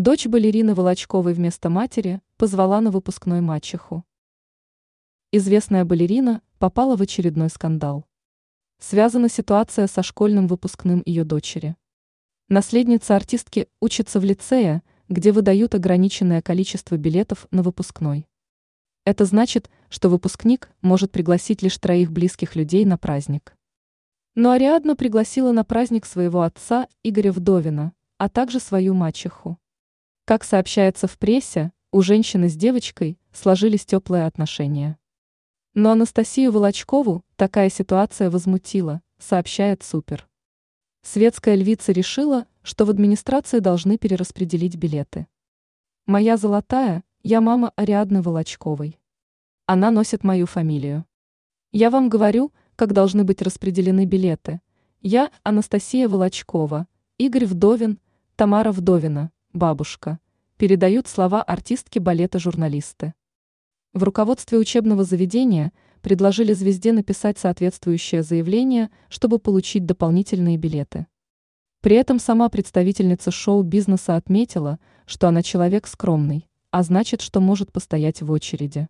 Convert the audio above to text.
Дочь балерины Волочковой вместо матери позвала на выпускной мачеху. Известная балерина попала в очередной скандал. Связана ситуация со школьным выпускным ее дочери. Наследница артистки учится в лицее, где выдают ограниченное количество билетов на выпускной. Это значит, что выпускник может пригласить лишь троих близких людей на праздник. Но Ариадна пригласила на праздник своего отца Игоря Вдовина, а также свою мачеху. Как сообщается в прессе, у женщины с девочкой сложились теплые отношения. Но Анастасию Волочкову такая ситуация возмутила, сообщает Супер. Светская львица решила, что в администрации должны перераспределить билеты. Моя золотая, я мама Ариадны Волочковой. Она носит мою фамилию. Я вам говорю, как должны быть распределены билеты. Я Анастасия Волочкова, Игорь Вдовин, Тамара Вдовина, бабушка. Передают слова артистки балета журналисты. В руководстве учебного заведения предложили звезде написать соответствующее заявление, чтобы получить дополнительные билеты. При этом сама представительница шоу-бизнеса отметила, что она человек скромный, а значит, что может постоять в очереди.